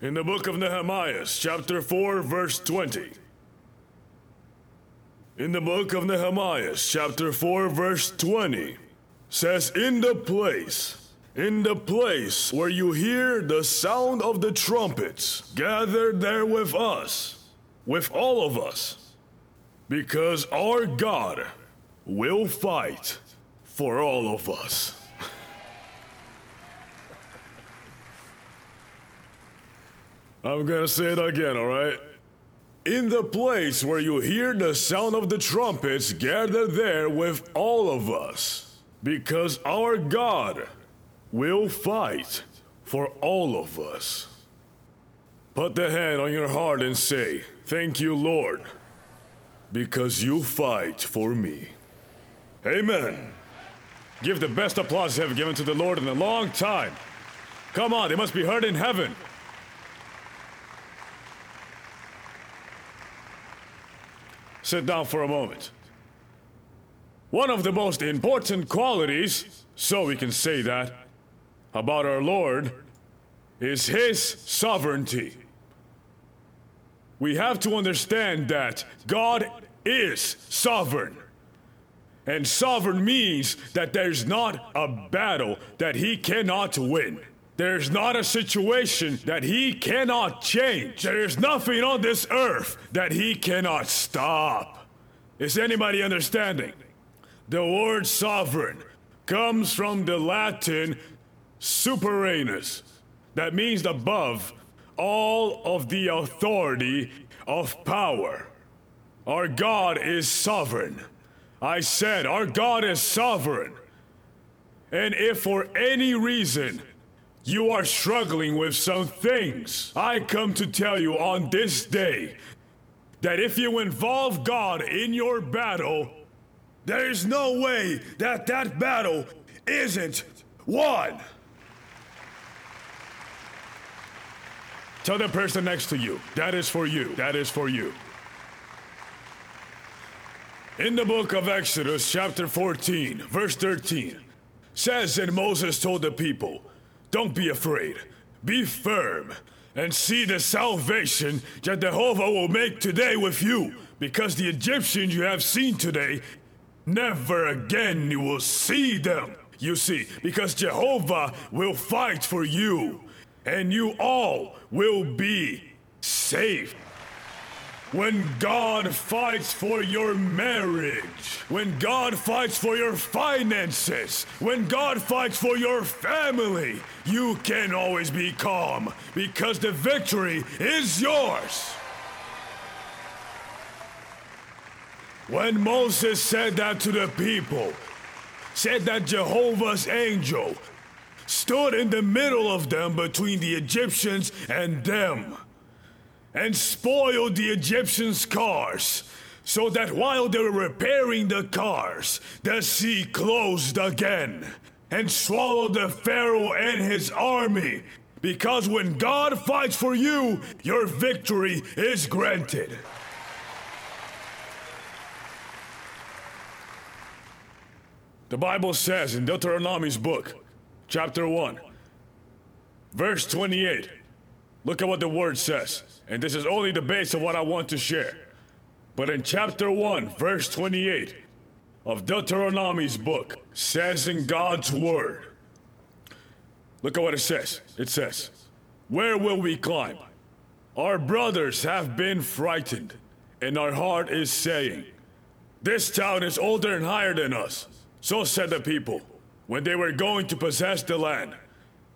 In the book of Nehemiah, chapter 4, verse 20. In the book of Nehemiah, chapter 4, verse 20, says, In the place, in the place where you hear the sound of the trumpets, gather there with us, with all of us, because our God will fight for all of us. I'm gonna say it again, alright? In the place where you hear the sound of the trumpets, gather there with all of us, because our God will fight for all of us. Put the hand on your heart and say, Thank you, Lord, because you fight for me. Amen. Give the best applause ever given to the Lord in a long time. Come on, they must be heard in heaven. Sit down for a moment. One of the most important qualities, so we can say that, about our Lord is His sovereignty. We have to understand that God is sovereign. And sovereign means that there's not a battle that He cannot win. There's not a situation that he cannot change. There is nothing on this earth that he cannot stop. Is anybody understanding? The word sovereign comes from the Latin superanus, that means above all of the authority of power. Our God is sovereign. I said, our God is sovereign. And if for any reason you are struggling with some things. I come to tell you on this day that if you involve God in your battle, there is no way that that battle isn't won. Tell the person next to you, that is for you, that is for you. In the book of Exodus, chapter 14, verse 13, says, And Moses told the people, don't be afraid. Be firm and see the salvation that Jehovah will make today with you, because the Egyptians you have seen today, never again you will see them. You see, because Jehovah will fight for you, and you all will be safe. When God fights for your marriage, when God fights for your finances, when God fights for your family, you can always be calm because the victory is yours. When Moses said that to the people, said that Jehovah's angel stood in the middle of them between the Egyptians and them and spoiled the Egyptians' cars, so that while they were repairing the cars, the sea closed again and swallowed the Pharaoh and his army. Because when God fights for you, your victory is granted. The Bible says in Deuteronomy's book, chapter 1, verse 28. Look at what the word says. And this is only the base of what I want to share. But in chapter 1, verse 28 of Deuteronomy's book, says in God's word, look at what it says. It says, Where will we climb? Our brothers have been frightened, and our heart is saying, This town is older and higher than us. So said the people when they were going to possess the land,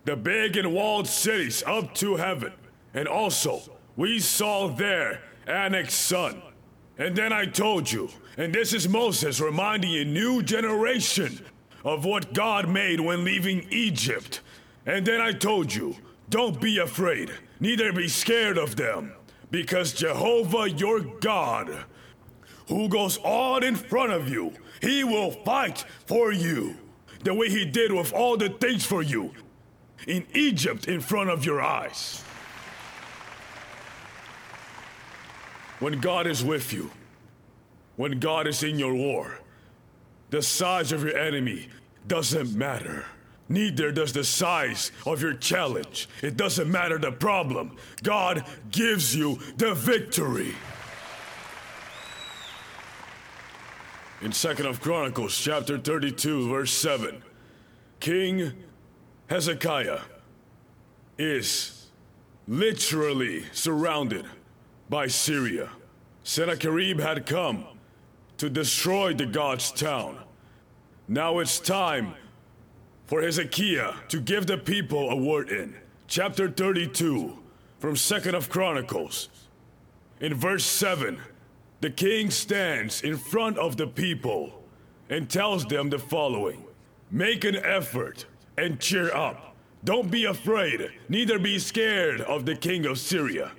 the big and walled cities up to heaven, and also we saw there Anak's son. And then I told you, and this is Moses reminding a new generation of what God made when leaving Egypt. And then I told you, don't be afraid, neither be scared of them, because Jehovah your God, who goes on in front of you, he will fight for you, the way he did with all the things for you in Egypt in front of your eyes. When God is with you, when God is in your war, the size of your enemy doesn't matter Neither does the size of your challenge. It doesn't matter the problem. God gives you the victory. In 2nd of Chronicles chapter 32 verse 7, King Hezekiah is literally surrounded by Syria. Sennacherib had come to destroy the God's town. Now it's time for Hezekiah to give the people a word in. Chapter 32 from 2nd of Chronicles. In verse 7, the king stands in front of the people and tells them the following Make an effort and cheer up. Don't be afraid, neither be scared of the king of Syria,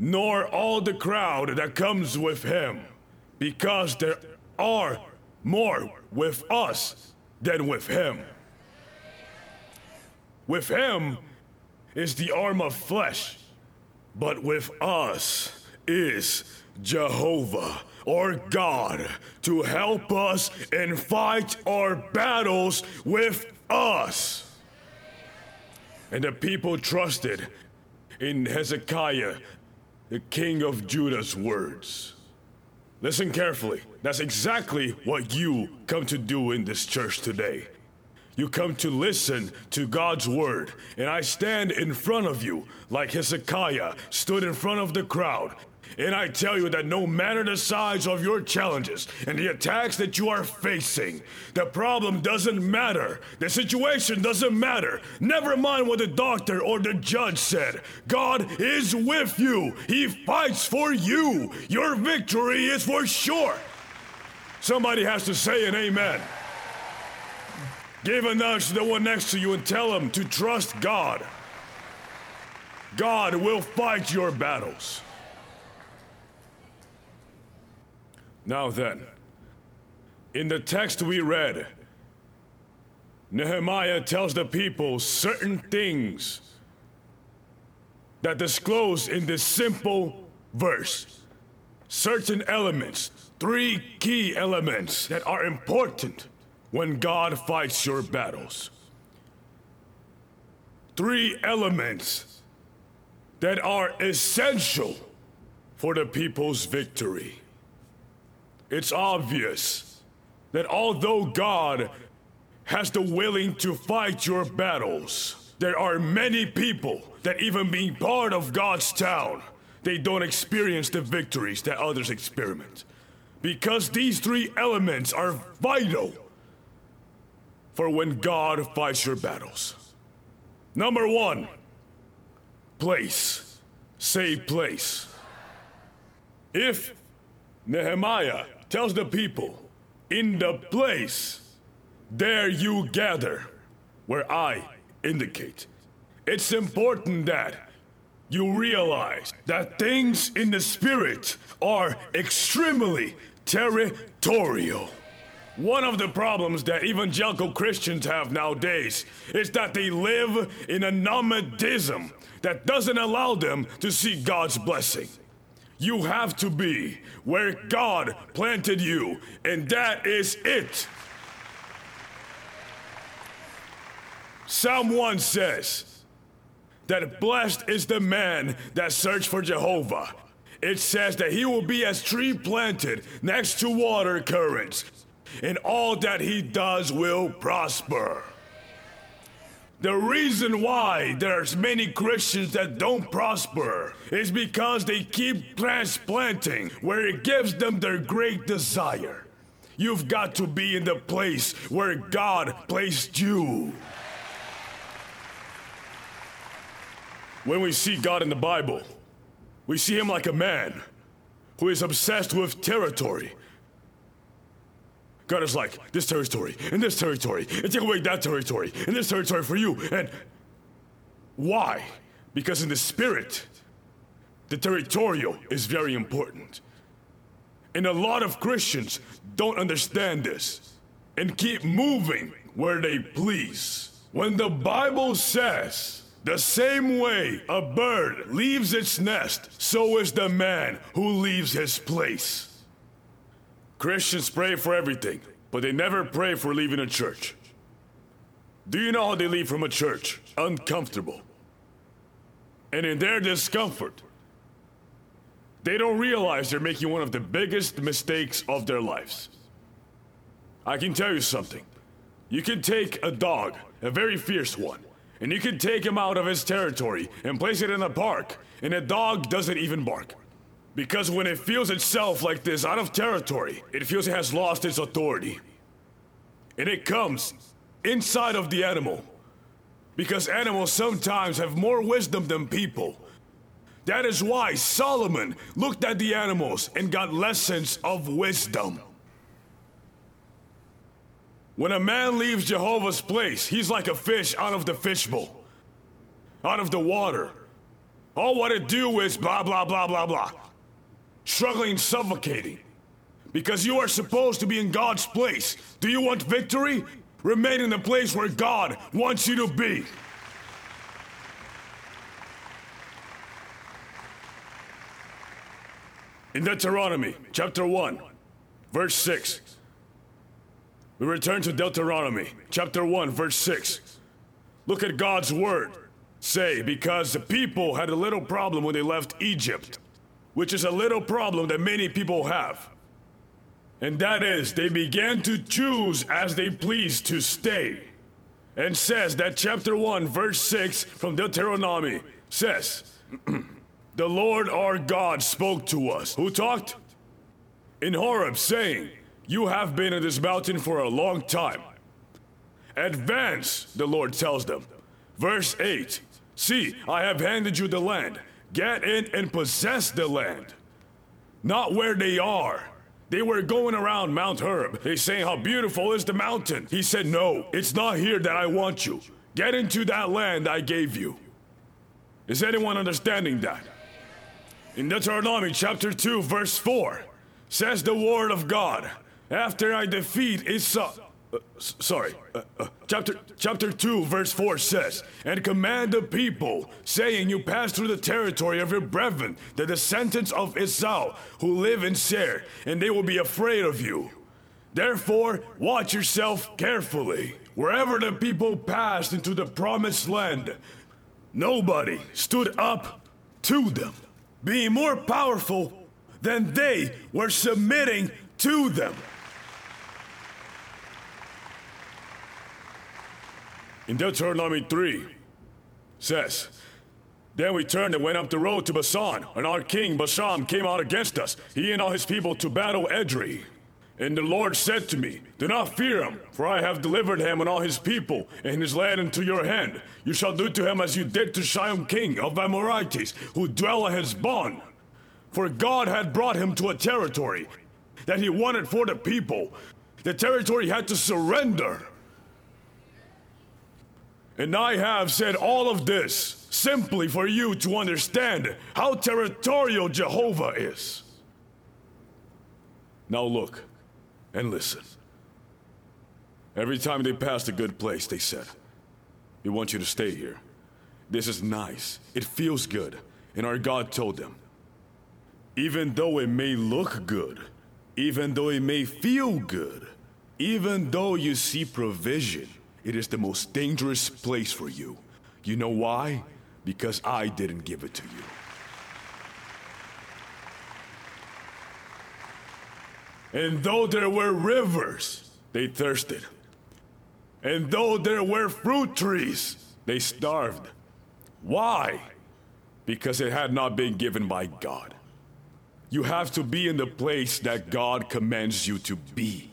nor all the crowd that comes with him, because there are more with us than with him. With him is the arm of flesh, but with us is Jehovah or God to help us and fight our battles with us. And the people trusted in Hezekiah, the king of Judah's words. Listen carefully. That's exactly what you come to do in this church today. You come to listen to God's word, and I stand in front of you like Hezekiah stood in front of the crowd and I tell you that no matter the size of your challenges and the attacks that you are facing, the problem doesn't matter. The situation doesn't matter. Never mind what the doctor or the judge said. God is with you. He fights for you. Your victory is for sure. Somebody has to say an amen. Give a nudge to the one next to you and tell him to trust God. God will fight your battles. Now then, in the text we read, Nehemiah tells the people certain things that disclose in this simple verse. Certain elements, three key elements that are important when God fights your battles. Three elements that are essential for the people's victory. It's obvious that although God has the willing to fight your battles, there are many people that even being part of God's town, they don't experience the victories that others experiment. Because these three elements are vital for when God fights your battles. Number one, place. Say place. If Nehemiah tells the people, In the place there you gather, where I indicate. It's important that you realize that things in the spirit are extremely territorial. One of the problems that evangelical Christians have nowadays is that they live in a nomadism that doesn't allow them to see God's blessing. You have to be where God planted you, and that is it. Psalm 1 says that blessed is the man that search for Jehovah. It says that he will be as tree planted next to water currents, and all that he does will prosper. The reason why there's many Christians that don't prosper is because they keep transplanting where it gives them their great desire. You've got to be in the place where God placed you. When we see God in the Bible, we see him like a man who is obsessed with territory God is like, this territory, and this territory, and take away that territory, and this territory for you. And why? Because in the spirit, the territorial is very important. And a lot of Christians don't understand this and keep moving where they please. When the Bible says, the same way a bird leaves its nest, so is the man who leaves his place. Christians pray for everything, but they never pray for leaving a church. Do you know how they leave from a church? Uncomfortable. And in their discomfort, they don't realize they're making one of the biggest mistakes of their lives. I can tell you something. You can take a dog, a very fierce one, and you can take him out of his territory and place it in a park, and a dog doesn't even bark. Because when it feels itself like this out of territory, it feels it has lost its authority. And it comes inside of the animal. Because animals sometimes have more wisdom than people. That is why Solomon looked at the animals and got lessons of wisdom. When a man leaves Jehovah's place, he's like a fish out of the fishbowl, out of the water. All what it do is blah, blah, blah, blah, blah. Struggling, suffocating. Because you are supposed to be in God's place. Do you want victory? Remain in the place where God wants you to be. In Deuteronomy chapter 1, verse 6, we return to Deuteronomy chapter 1, verse 6. Look at God's word. Say, because the people had a little problem when they left Egypt, which is a little problem that many people have. And that is, they began to choose as they pleased to stay. And says that chapter 1, verse 6 from Deuteronomy says, The Lord our God spoke to us. Who talked? In Horeb, saying, You have been in this mountain for a long time. Advance, the Lord tells them. Verse 8 See, I have handed you the land. Get in and possess the land. Not where they are they were going around Mount Horeb. They saying how beautiful is the mountain. He said, No, it's not here that I want you. Get into that land I gave you. Is anyone understanding that? In Deuteronomy chapter 2, verse 4, says the word of God, after I defeat Esau. Uh, sorry, uh, uh, chapter chapter 2 verse 4 says, And command the people, saying, You pass through the territory of your brethren, the descendants of Esau, who live in Seir, and they will be afraid of you. Therefore, watch yourself carefully. Wherever the people passed into the promised land, nobody stood up to them, being more powerful than they were submitting to them. In Deuteronomy 3 says, Then we turned and went up the road to Basan, and our king Basham came out against us, he and all his people to battle Edrei. And the Lord said to me, Do not fear him, for I have delivered him and all his people and his land into your hand. You shall do to him as you did to Sihon king of Amorites, who dwell at Heshbon. For God had brought him to a territory that he wanted for the people. The territory had to surrender. And I have said all of this simply for you to understand how territorial Jehovah is. Now look and listen. Every time they passed a good place, they said, We want you to stay here. This is nice. It feels good. And our God told them, Even though it may look good, even though it may feel good, even though you see provision, it is the most dangerous place for you. You know why? Because I didn't give it to you. And though there were rivers, they thirsted. And though there were fruit trees, they starved. Why? Because it had not been given by God. You have to be in the place that God commands you to be.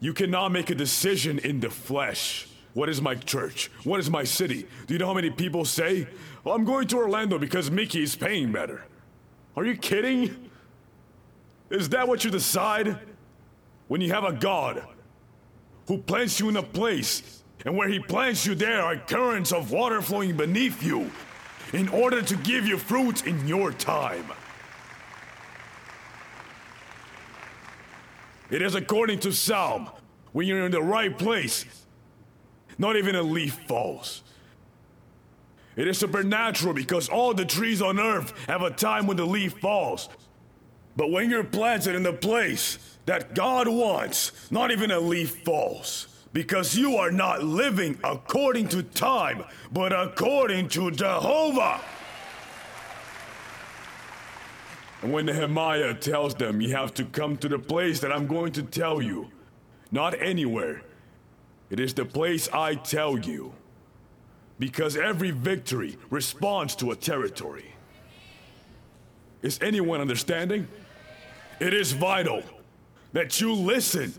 You cannot make a decision in the flesh. What is my church? What is my city? Do you know how many people say, well, I'm going to Orlando because Mickey is paying better? Are you kidding? Is that what you decide? When you have a God who plants you in a place, and where he plants you, there are currents of water flowing beneath you in order to give you fruit in your time. It is according to Psalm. When you're in the right place, not even a leaf falls. It is supernatural because all the trees on earth have a time when the leaf falls. But when you're planted in the place that God wants, not even a leaf falls. because you are not living according to time, but according to Jehovah. And when Nehemiah tells them, You have to come to the place that I'm going to tell you, not anywhere, it is the place I tell you. Because every victory responds to a territory. Is anyone understanding? It is vital that you listen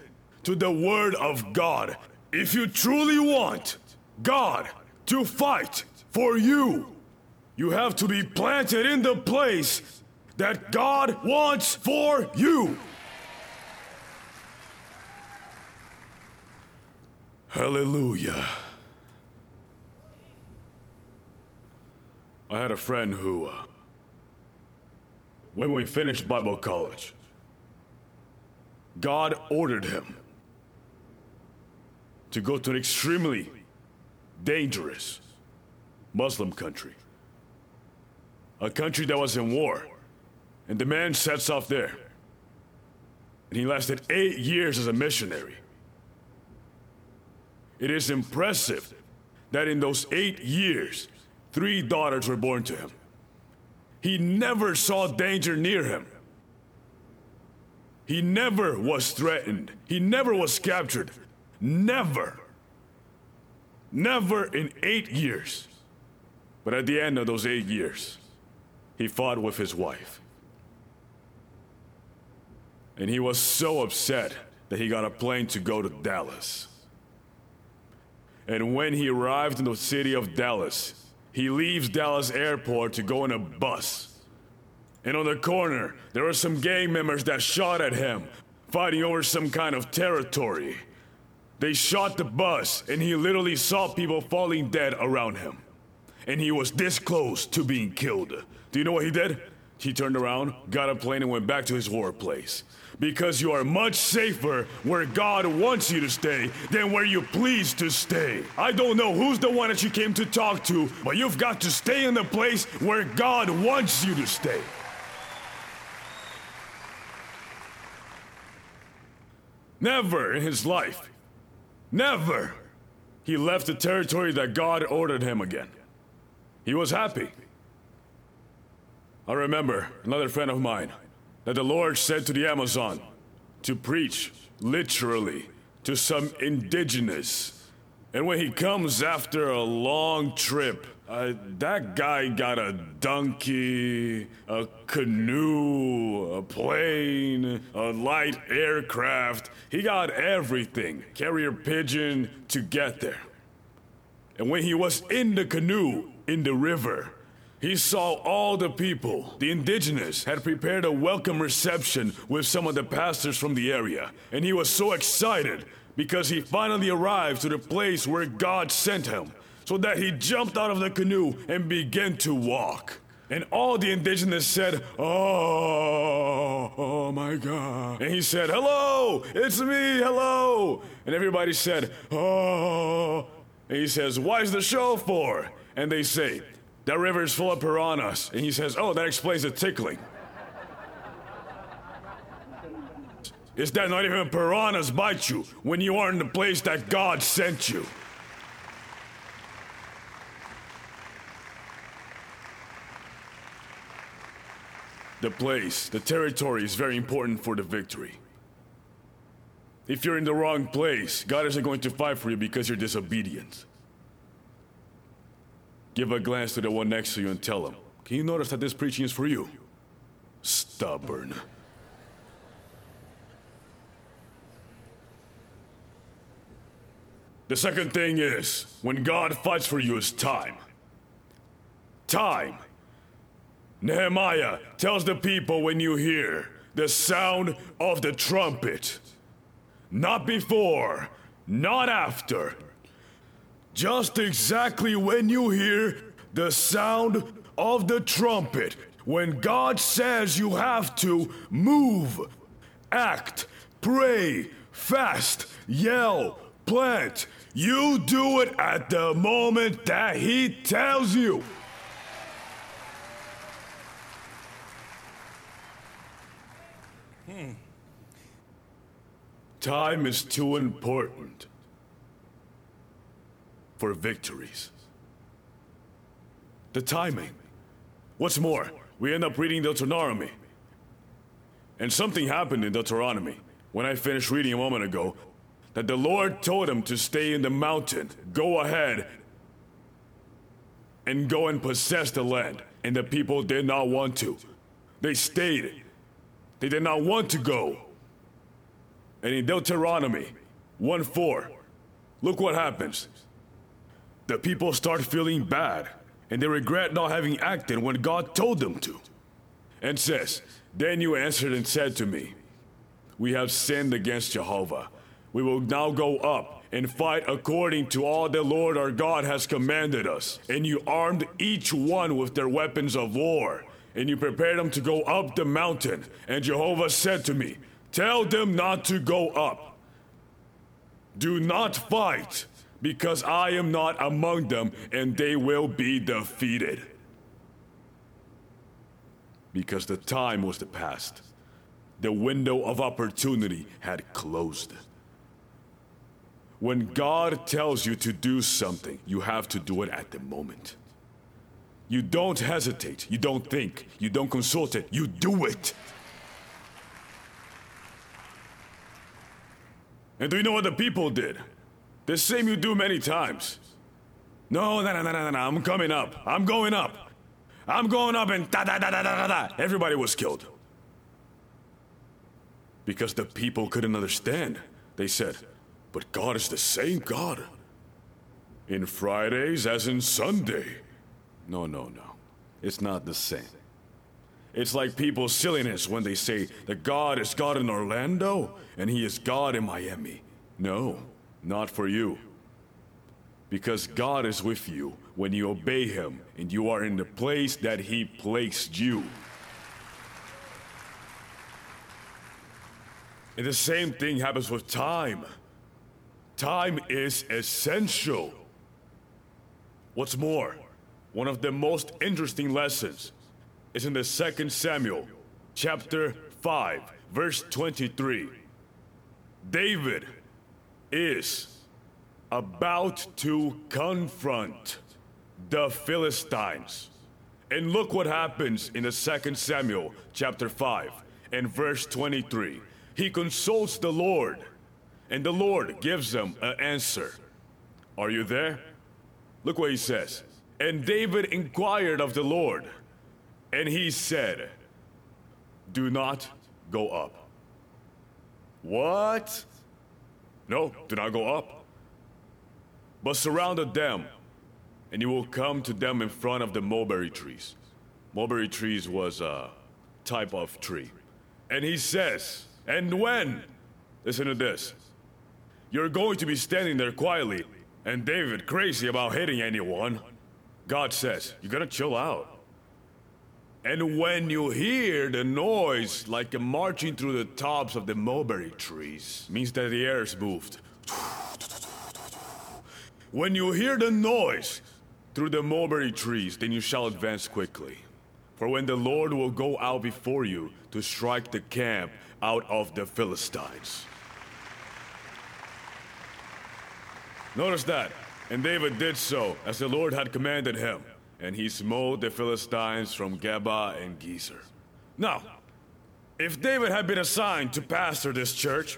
to the word of God if you truly want God to fight for you. You have to be planted in the place that God wants for you. Hallelujah. I had a friend who, uh, when we finished Bible college, God ordered him to go to an extremely dangerous Muslim country. A country that was in war. And the man sets off there. And he lasted eight years as a missionary. It is impressive that in those eight years, three daughters were born to him. He never saw danger near him. He never was threatened. He never was captured. Never. Never in eight years. But at the end of those eight years, he fought with his wife. And he was so upset that he got a plane to go to Dallas. And when he arrived in the city of Dallas, he leaves Dallas airport to go in a bus. And on the corner, there were some gang members that shot at him, fighting over some kind of territory. They shot the bus, and he literally saw people falling dead around him. And he was this close to being killed. Do you know what he did? He turned around, got a plane, and went back to his war place. Because you are much safer where God wants you to stay than where you please to stay. I don't know who's the one that you came to talk to, but you've got to stay in the place where God wants you to stay. Never in his life Never! He left the territory that God ordered him again. He was happy. I remember another friend of mine that the Lord said to the Amazon to preach, literally, to some indigenous. And when he comes after a long trip, uh, that guy got a donkey, a canoe, a plane, a light aircraft. He got everything, carrier pigeon, to get there. And when he was in the canoe, in the river, he saw all the people, the indigenous, had prepared a welcome reception with some of the pastors from the area. And he was so excited because he finally arrived to the place where God sent him so that he jumped out of the canoe and began to walk. And all the indigenous said, Oh, oh my God. And he said, Hello, it's me, hello. And everybody said, Oh. And he says, Why's the show for? And they say, That river is full of piranhas. And he says, Oh, that explains the tickling. Is that not even piranhas bite you when you are in the place that God sent you? The place, the territory is very important for the victory. If you're in the wrong place, God isn't going to fight for you because you're disobedient. Give a glance to the one next to you and tell him, Can you notice that this preaching is for you? Stubborn. The second thing is, when God fights for you, is time. Time. Nehemiah tells the people when you hear the sound of the trumpet. Not before, not after. Just exactly when you hear the sound of the trumpet. When God says you have to move, act, pray, fast, yell, plant, you do it at the moment that He tells you. Hmm. Time is too important for victories. The timing. What's more, we end up reading Deuteronomy. And something happened in Deuteronomy when I finished reading a moment ago that the Lord told him to stay in the mountain, go ahead, and go and possess the land. And the people did not want to. They stayed. They did not want to go. And in Deuteronomy 1 4, look what happens. The people start feeling bad, and they regret not having acted when God told them to. And says, Then you answered and said to me, We have sinned against Jehovah. We will now go up and fight according to all the Lord our God has commanded us. And you armed each one with their weapons of war, and you prepared them to go up the mountain. And Jehovah said to me, Tell them not to go up. Do not fight, because I am not among them, and they will be defeated. Because the time was the past. The window of opportunity had closed. When God tells you to do something, you have to do it at the moment. You don't hesitate, you don't think, you don't consult it, you do it. And do you know what the people did? The same you do many times. No, no, no, no, no, no, I'm coming up. I'm going up. I'm going up and da da da da da da. Everybody was killed. Because the people couldn't understand. They said, but God is the same God. In Fridays as in Sunday. No, no, no. It's not the same. It's like people's silliness when they say that God is God in Orlando and He is God in Miami. No, not for you. Because God is with you when you obey Him and you are in the place that He placed you. And the same thing happens with time. Time is essential. What's more, one of the most interesting lessons is in the second Samuel, chapter 5, verse 23. David is about to confront the Philistines. And look what happens in the second Samuel, chapter 5, and verse 23. He consults the Lord, and the Lord gives him an answer. Are you there? Look what he says. And David inquired of the Lord. And he said, Do not go up. What? No, do not go up. But surrounded them, and you will come to them in front of the mulberry trees. Mulberry trees was a type of tree. And he says, And when? Listen to this. You're going to be standing there quietly, and David crazy about hitting anyone. God says, You gotta chill out. And when you hear the noise like a marching through the tops of the mulberry trees, means that the air's moved. When you hear the noise through the mulberry trees, then you shall advance quickly. For when the Lord will go out before you to strike the camp out of the Philistines. Notice that. And David did so, as the Lord had commanded him and he smote the Philistines from Geba and Gezer. Now, if David had been assigned to pastor this church,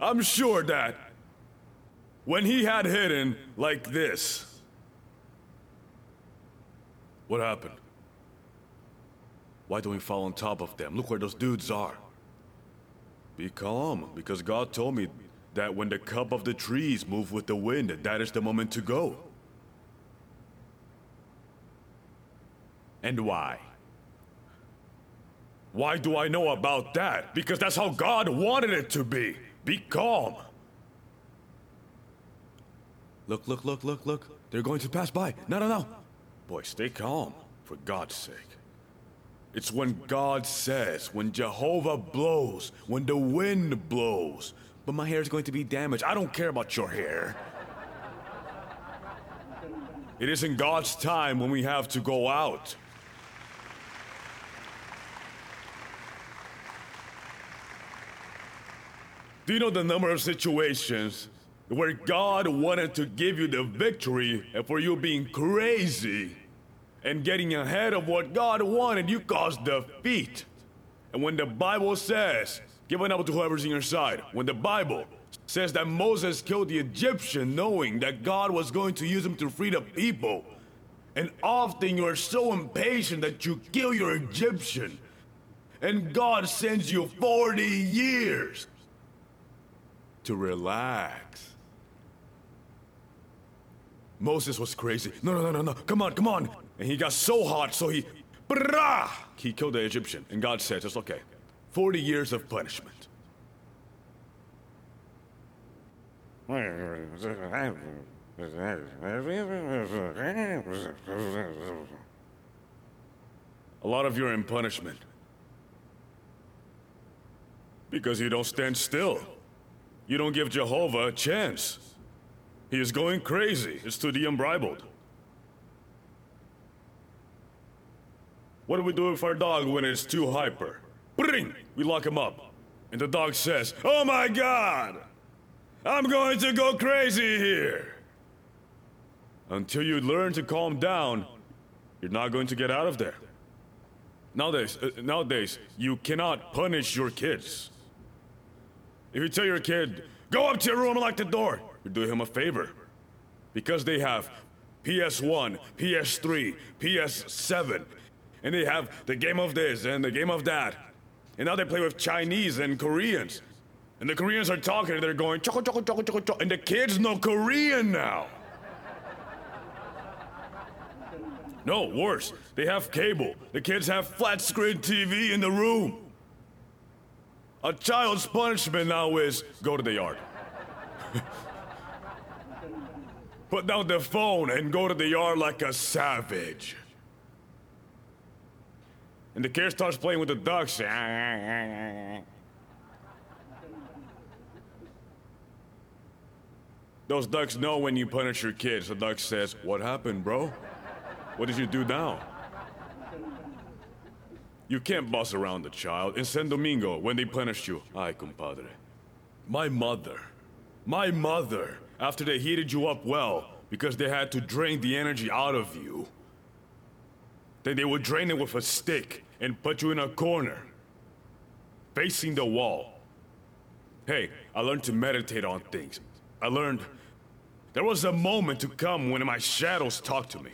I'm sure that when he had hidden like this, what happened? Why don't we fall on top of them? Look where those dudes are. Be calm, because God told me that when the cup of the trees move with the wind, that is the moment to go. And why? Why do I know about that? Because that's how God wanted it to be. Be calm. Look, look, look, look, look. They're going to pass by. No, no, no. Boy, stay calm, for God's sake. It's when God says, when Jehovah blows, when the wind blows, but my hair is going to be damaged. I don't care about your hair. It isn't God's time when we have to go out. Do you know the number of situations where God wanted to give you the victory and for you being crazy and getting ahead of what God wanted, you caused defeat? And when the Bible says, giving up to whoever's in your side, when the Bible says that Moses killed the Egyptian knowing that God was going to use him to free the people, and often you are so impatient that you kill your Egyptian, and God sends you 40 years to relax. Moses was crazy. No, no, no, no, no. Come on, come on. And he got so hot, so he. Brah! He killed the Egyptian. And God said, It's okay. 40 years of punishment. A lot of you are in punishment. Because you don't stand still. You don't give Jehovah a chance. He is going crazy. It's to the unbridled. What do we do with our dog when it's too hyper? Bring! We lock him up. And the dog says, Oh my god! I'm going to go crazy here! Until you learn to calm down, you're not going to get out of there. Nowadays, uh, nowadays, you cannot punish your kids. If you tell your kid, go up to your room and lock the door, you're doing him a favor. Because they have PS1, PS3, PS7, and they have the game of this and the game of that. And now they play with Chinese and Koreans. And the Koreans are talking and they're going, choco, choco, choco, choco, choco. And the kids know Korean now. No, worse. They have cable. The kids have flat screen TV in the room. A child's punishment now is go to the yard. Put down the phone and go to the yard like a savage. And the kid starts playing with the ducks. Those ducks know when you punish your kids. The duck says, What happened, bro? What did you do now? You can't boss around the child. In Santo Domingo, when they punished you, ay, compadre. My mother, my mother, after they heated you up well, because they had to drain the energy out of you, then they would drain it with a stick and put you in a corner, facing the wall. Hey, I learned to meditate on things. I learned there was a moment to come when my shadows talked to me.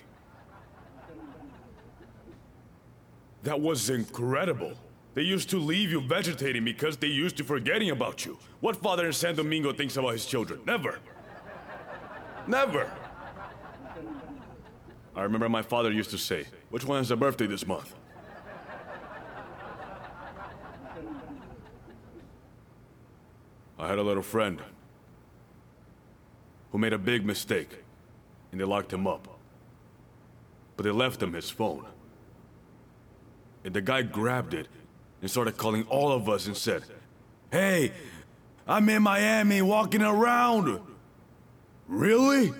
That was incredible. They used to leave you vegetating because they used to forgetting about you. What father in Santo Domingo thinks about his children? Never. Never. I remember my father used to say, Which one has a birthday this month? I had a little friend who made a big mistake, and they locked him up. But they left him his phone. And the guy grabbed it and started calling all of us and said, Hey, I'm in Miami walking around. Really?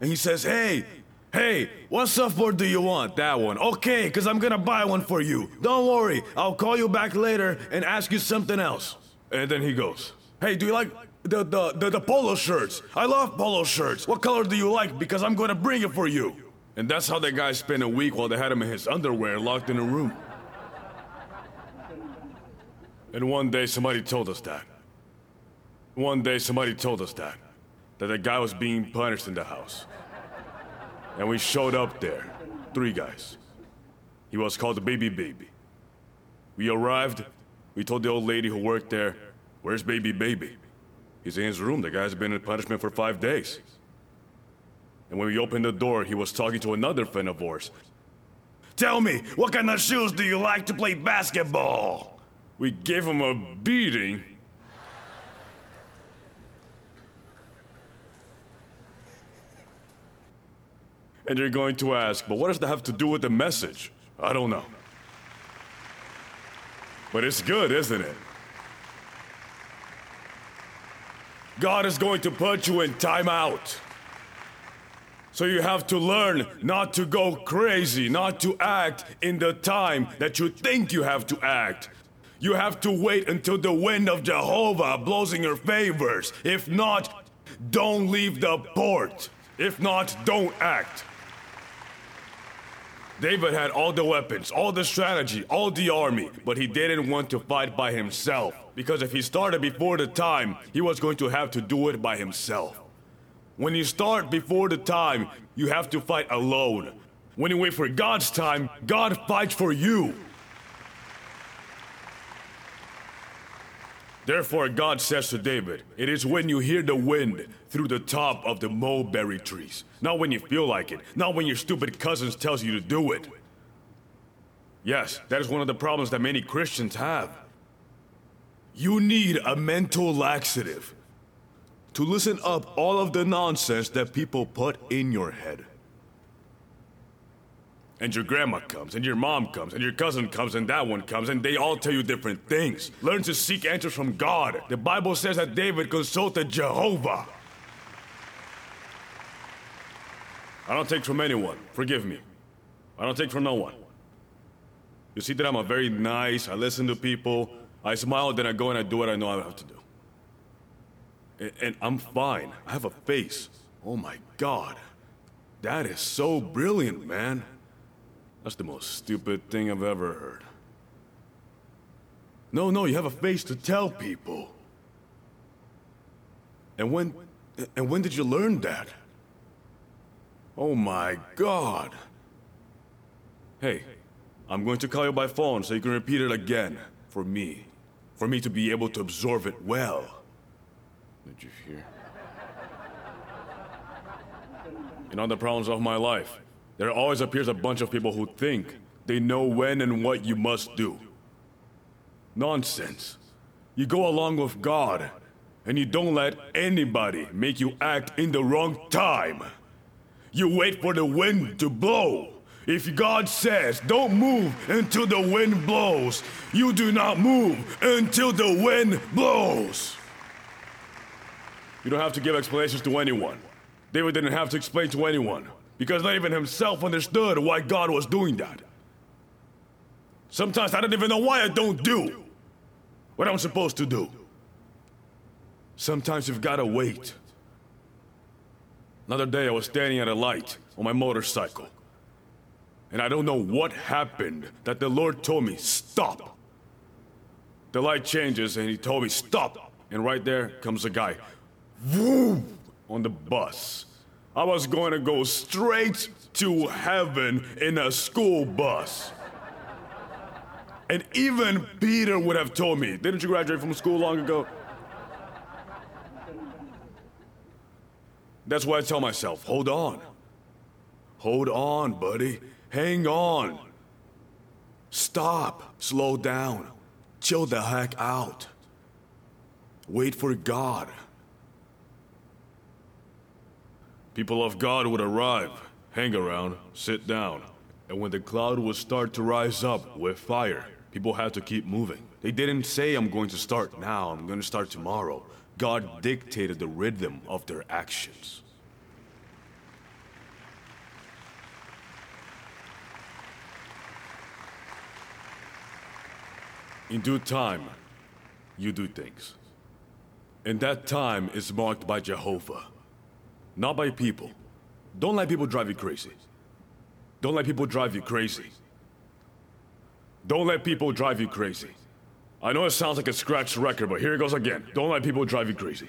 And he says, Hey, hey, what surfboard do you want? That one. Okay, because I'm gonna buy one for you. Don't worry, I'll call you back later and ask you something else. And then he goes, Hey, do you like the, the, the, the polo shirts? I love polo shirts. What color do you like? Because I'm gonna bring it for you. And that's how the guy spent a week while they had him in his underwear locked in a room. And one day somebody told us that. One day somebody told us that. That the guy was being punished in the house. And we showed up there. Three guys. He was called Baby Baby. We arrived. We told the old lady who worked there, Where's Baby Baby? He's in his room. The guy's been in punishment for five days. And when we opened the door, he was talking to another friend of ours. Tell me, what kind of shoes do you like to play basketball? We gave him a beating. And you're going to ask, but what does that have to do with the message? I don't know. But it's good, isn't it? God is going to put you in timeout. So you have to learn not to go crazy, not to act in the time that you think you have to act. You have to wait until the wind of Jehovah blows in your favors. If not, don't leave the port. If not, don't act. David had all the weapons, all the strategy, all the army, but he didn't want to fight by himself. Because if he started before the time, he was going to have to do it by himself. When you start before the time, you have to fight alone. When you wait for God's time, God fights for you. Therefore, God says to David, It is when you hear the wind through the top of the mulberry trees, not when you feel like it, not when your stupid cousins tells you to do it. Yes, that is one of the problems that many Christians have. You need a mental laxative to listen up all of the nonsense that people put in your head. And your grandma comes, and your mom comes, and your cousin comes, and that one comes, and they all tell you different things. Learn to seek answers from God. The Bible says that David consulted Jehovah. I don't take from anyone. Forgive me. I don't take from no one. You see that I'm a very nice, I listen to people, I smile, then I go and I do what I know I have to do. And, and I'm fine. I have a face. Oh my god. That is so brilliant, man. That's the most stupid thing I've ever heard. No, no, you have a face to tell people. And when and when did you learn that? Oh my god. Hey, I'm going to call you by phone so you can repeat it again for me. For me to be able to absorb it well. Did you hear? You know the problems of my life. There always appears a bunch of people who think they know when and what you must do. Nonsense. You go along with God, and you don't let anybody make you act in the wrong time. You wait for the wind to blow. If God says, don't move until the wind blows, you do not move until the wind blows. You don't have to give explanations to anyone. David didn't have to explain to anyone because not even himself understood why God was doing that. Sometimes I don't even know why I don't do what I'm supposed to do. Sometimes you've gotta wait. Another day I was standing at a light on my motorcycle. And I don't know what happened that the Lord told me, stop. The light changes and he told me, stop. And right there comes a guy, vroom, on the bus. I was going to go straight to heaven in a school bus. And even Peter would have told me, didn't you graduate from school long ago? That's why I tell myself, hold on. Hold on, buddy. Hang on. Stop. Slow down. Chill the heck out. Wait for God. People of God would arrive, hang around, sit down, and when the cloud would start to rise up with fire, people had to keep moving. They didn't say, I'm going to start now, I'm going to start tomorrow. God dictated the rhythm of their actions. In due time, you do things. And that time is marked by Jehovah not by people. Don't let people drive you crazy. Don't let people drive you crazy. Don't let people drive you crazy. I know it sounds like a scratched record, but here it goes again. Don't let people drive you crazy.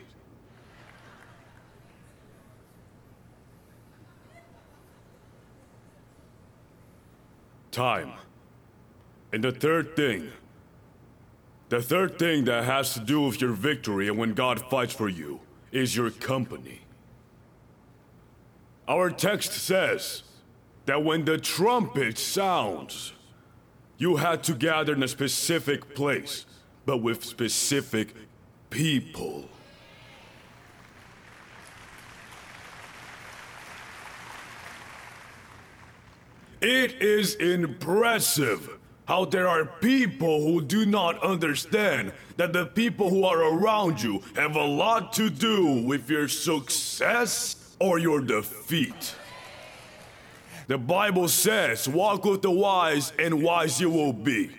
Time. And the third thing. The third thing that has to do with your victory and when God fights for you is your company. Our text says that when the trumpet sounds, you had to gather in a specific place, but with specific people. It is impressive how there are people who do not understand that the people who are around you have a lot to do with your success or your defeat. The Bible says, Walk with the wise, and wise you will be.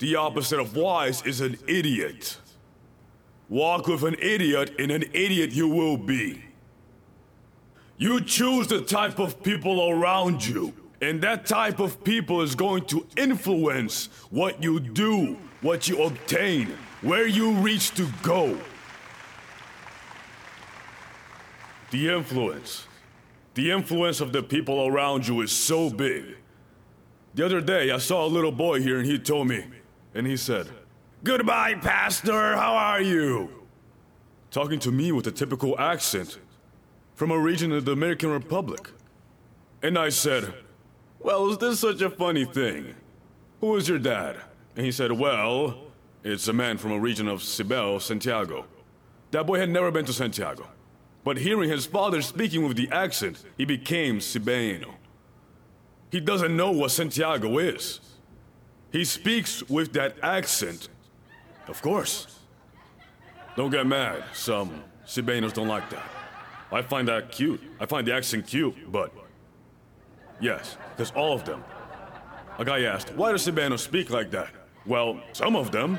The opposite of wise is an idiot. Walk with an idiot, and an idiot you will be. You choose the type of people around you, and that type of people is going to influence what you do, what you obtain, where you reach to go. The influence. The influence of the people around you is so big. The other day, I saw a little boy here and he told me, and he said, Goodbye, Pastor, how are you? Talking to me with a typical accent from a region of the Dominican Republic. And I said, Well, is this such a funny thing? Who is your dad? And he said, Well, it's a man from a region of Cibao, Santiago. That boy had never been to Santiago. But hearing his father speaking with the accent, he became Cibaeño. He doesn't know what Santiago is. He speaks with that accent. Of course. Don't get mad. Some Cibaeños don't like that. I find that cute. I find the accent cute, but. Yes, because all of them. A guy asked, why does Cibaeños speak like that? Well, some of them.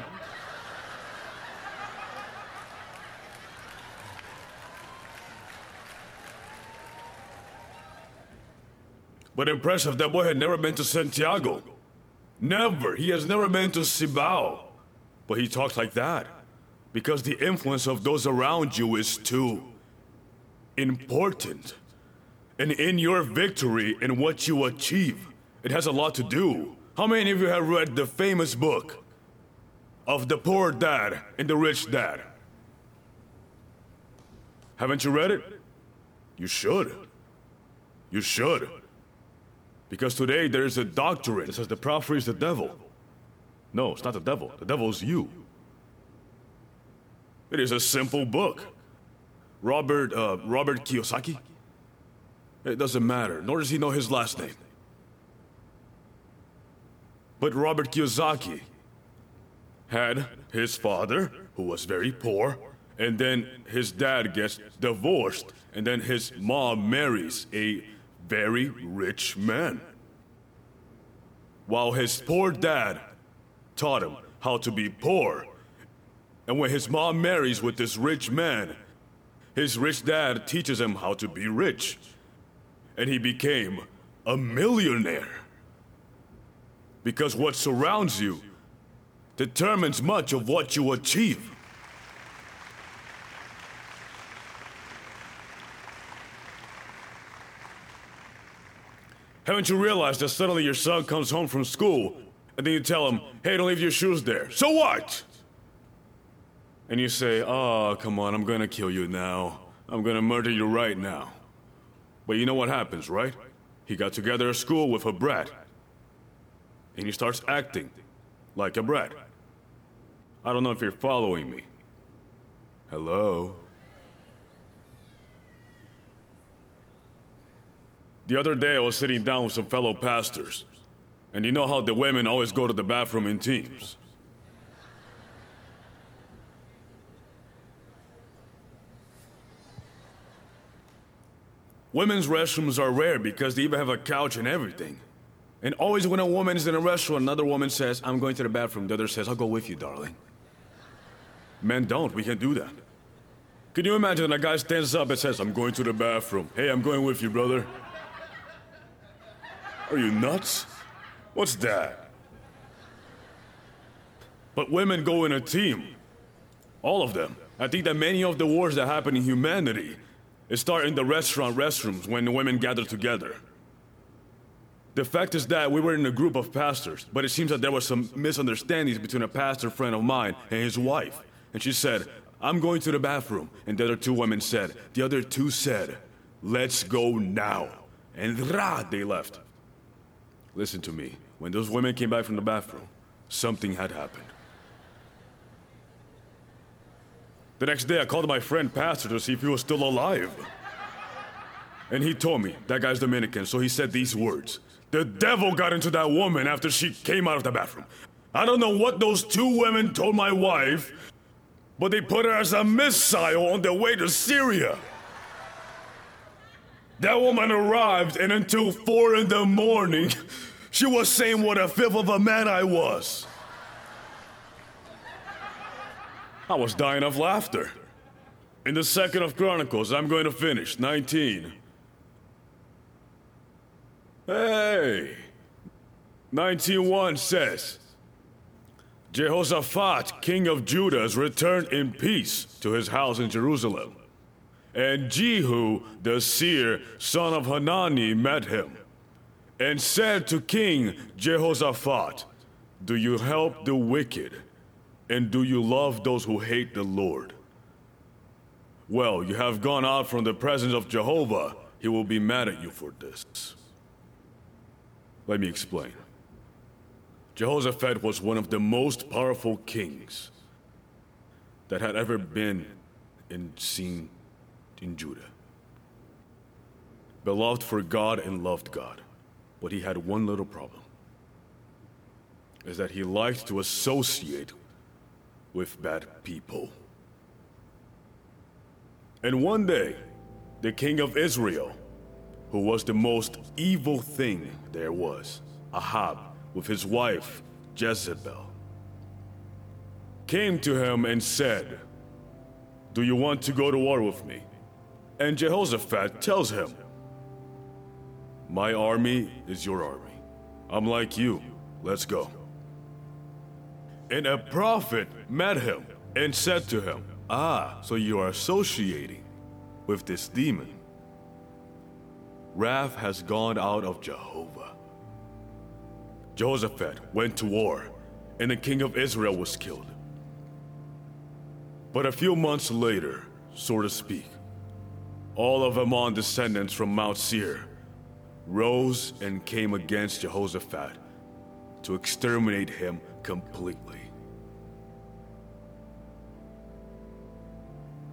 But impressive, that boy had never been to Santiago. Never. He has never been to Cibao. But he talks like that. Because the influence of those around you is too important. And in your victory and what you achieve, it has a lot to do. How many of you have read the famous book of the poor dad and the rich dad? Haven't you read it? You should. You should. Because today there is a doctrine that says the prophet is the devil. No, it's not the devil. The devil is you. It is a simple book. Robert, uh, Robert Kiyosaki? It doesn't matter, nor does he know his last name. But Robert Kiyosaki had his father, who was very poor, and then his dad gets divorced, and then his mom marries a very rich man. While his poor dad taught him how to be poor. And when his mom marries with this rich man, his rich dad teaches him how to be rich. And he became a millionaire. Because what surrounds you determines much of what you achieve. Haven't you realized that suddenly your son comes home from school and then you tell him, hey, don't leave your shoes there. So what? And you say, oh, come on, I'm gonna kill you now. I'm gonna murder you right now. But you know what happens, right? He got together at school with a brat. And he starts acting like a brat. I don't know if you're following me. Hello? The other day, I was sitting down with some fellow pastors, and you know how the women always go to the bathroom in teams. Women's restrooms are rare because they even have a couch and everything. And always when a woman is in a restaurant, another woman says, I'm going to the bathroom. The other says, I'll go with you, darling. Men don't. We can't do that. Can you imagine a guy stands up and says, I'm going to the bathroom. Hey, I'm going with you, brother. Are you nuts? What's that? But women go in a team. All of them. I think that many of the wars that happen in humanity start in the restaurant restrooms when women gather together. The fact is that we were in a group of pastors, but it seems that there was some misunderstandings between a pastor friend of mine and his wife. And she said, I'm going to the bathroom. And the other two women said, the other two said, let's go now. And rah, they left. Listen to me. When those women came back from the bathroom, something had happened. The next day, I called my friend Pastor to see if he was still alive. And he told me that guy's Dominican, so he said these words The devil got into that woman after she came out of the bathroom. I don't know what those two women told my wife, but they put her as a missile on their way to Syria. That woman arrived, and until four in the morning, she was saying what a fifth of a man I was. I was dying of laughter. In the second of Chronicles, I'm going to finish, 19. Hey! 19.1 says, Jehoshaphat, king of Judah, has returned in peace to his house in Jerusalem. And Jehu, the seer, son of Hanani, met him, and said to King Jehoshaphat, Do you help the wicked, and do you love those who hate the Lord? Well, you have gone out from the presence of Jehovah. He will be mad at you for this. Let me explain. Jehoshaphat was one of the most powerful kings that had ever been in seen in Judah. Beloved for God and loved God, but he had one little problem. Is that he liked to associate with bad people. And one day, the king of Israel, who was the most evil thing there was, Ahab, with his wife, Jezebel, came to him and said, Do you want to go to war with me? And Jehoshaphat tells him, My army is your army. I'm like you. Let's go. And a prophet met him and said to him, Ah, so you are associating with this demon. Wrath has gone out of Jehovah. Jehoshaphat went to war, and the king of Israel was killed. But a few months later, so to speak, all of Ammon descendants from Mount Seir rose and came against Jehoshaphat to exterminate him completely.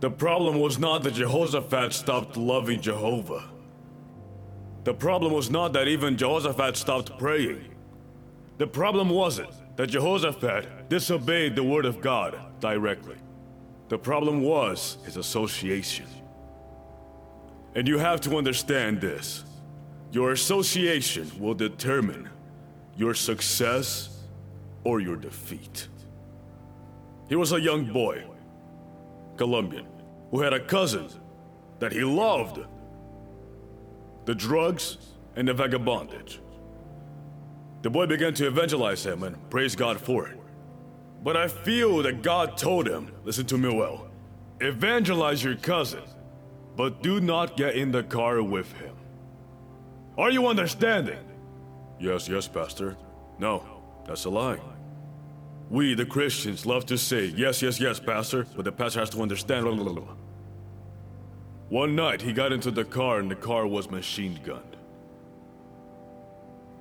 The problem was not that Jehoshaphat stopped loving Jehovah. The problem was not that even Jehoshaphat stopped praying. The problem wasn't that Jehoshaphat disobeyed the word of God directly. The problem was his association. And you have to understand this. Your association will determine your success or your defeat. He was a young boy Colombian, who had a cousin that he loved the drugs and the vagabondage. The boy began to evangelize him and praise God for it. But I feel that God told him, listen to me well, evangelize your cousin, but do not get in the car with him. Are you understanding? Yes, yes, Pastor. No, that's a lie. We, the Christians, love to say, yes, yes, yes, Pastor, but the pastor has to understand. One night, he got into the car and the car was machine gunned.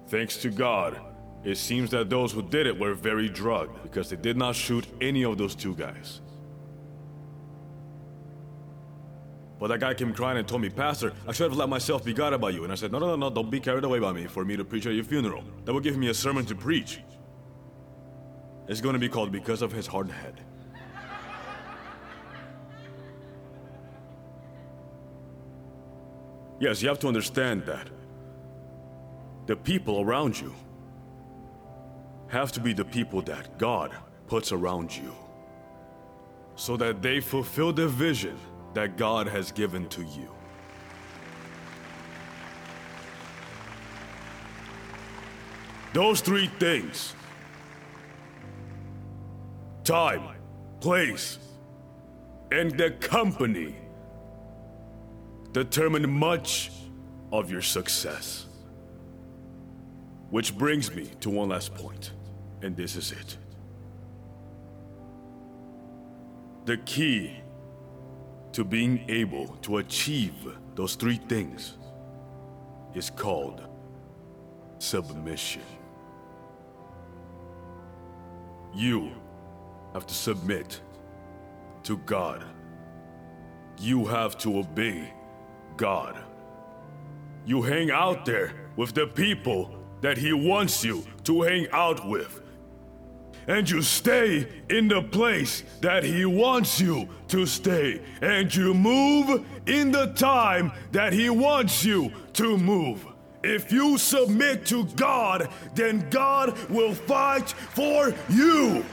Thanks to God, it seems that those who did it were very drugged because they did not shoot any of those two guys. But that guy came crying and told me, Pastor, I should have let myself be guided by you. And I said, No, no, no, no, don't be carried away by me for me to preach at your funeral. That would give me a sermon to preach. It's going to be called Because of His Hard Head. Yes, you have to understand that. The people around you have to be the people that God puts around you so that they fulfill the vision that God has given to you. Those three things time, place, and the company determine much of your success. Which brings me to one last point, and this is it. The key to being able to achieve those three things is called submission. You have to submit to God. You have to obey God. You hang out there with the people that He wants you to hang out with. And you stay in the place that He wants you to stay. And you move in the time that He wants you to move. If you submit to God, then God will fight for you.